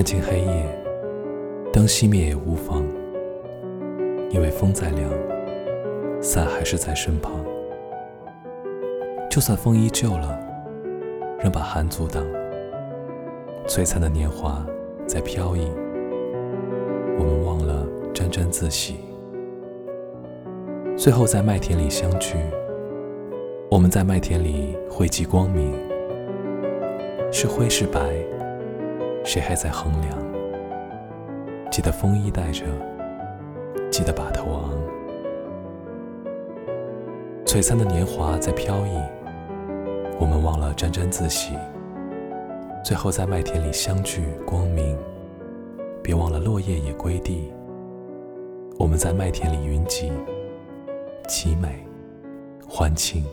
看清黑夜，灯熄灭也无妨，因为风再凉，伞还是在身旁。就算风依旧了，仍把寒阻挡。璀璨的年华在飘逸，我们忘了沾沾自喜。最后在麦田里相聚，我们在麦田里汇集光明。是灰是白，谁还在衡量？记得风衣带着，记得把头昂。璀璨的年华在飘逸，我们忘了沾沾自喜。最后在麦田里相聚，光明，别忘了落叶也归地。我们在麦田里云集，凄美，欢庆。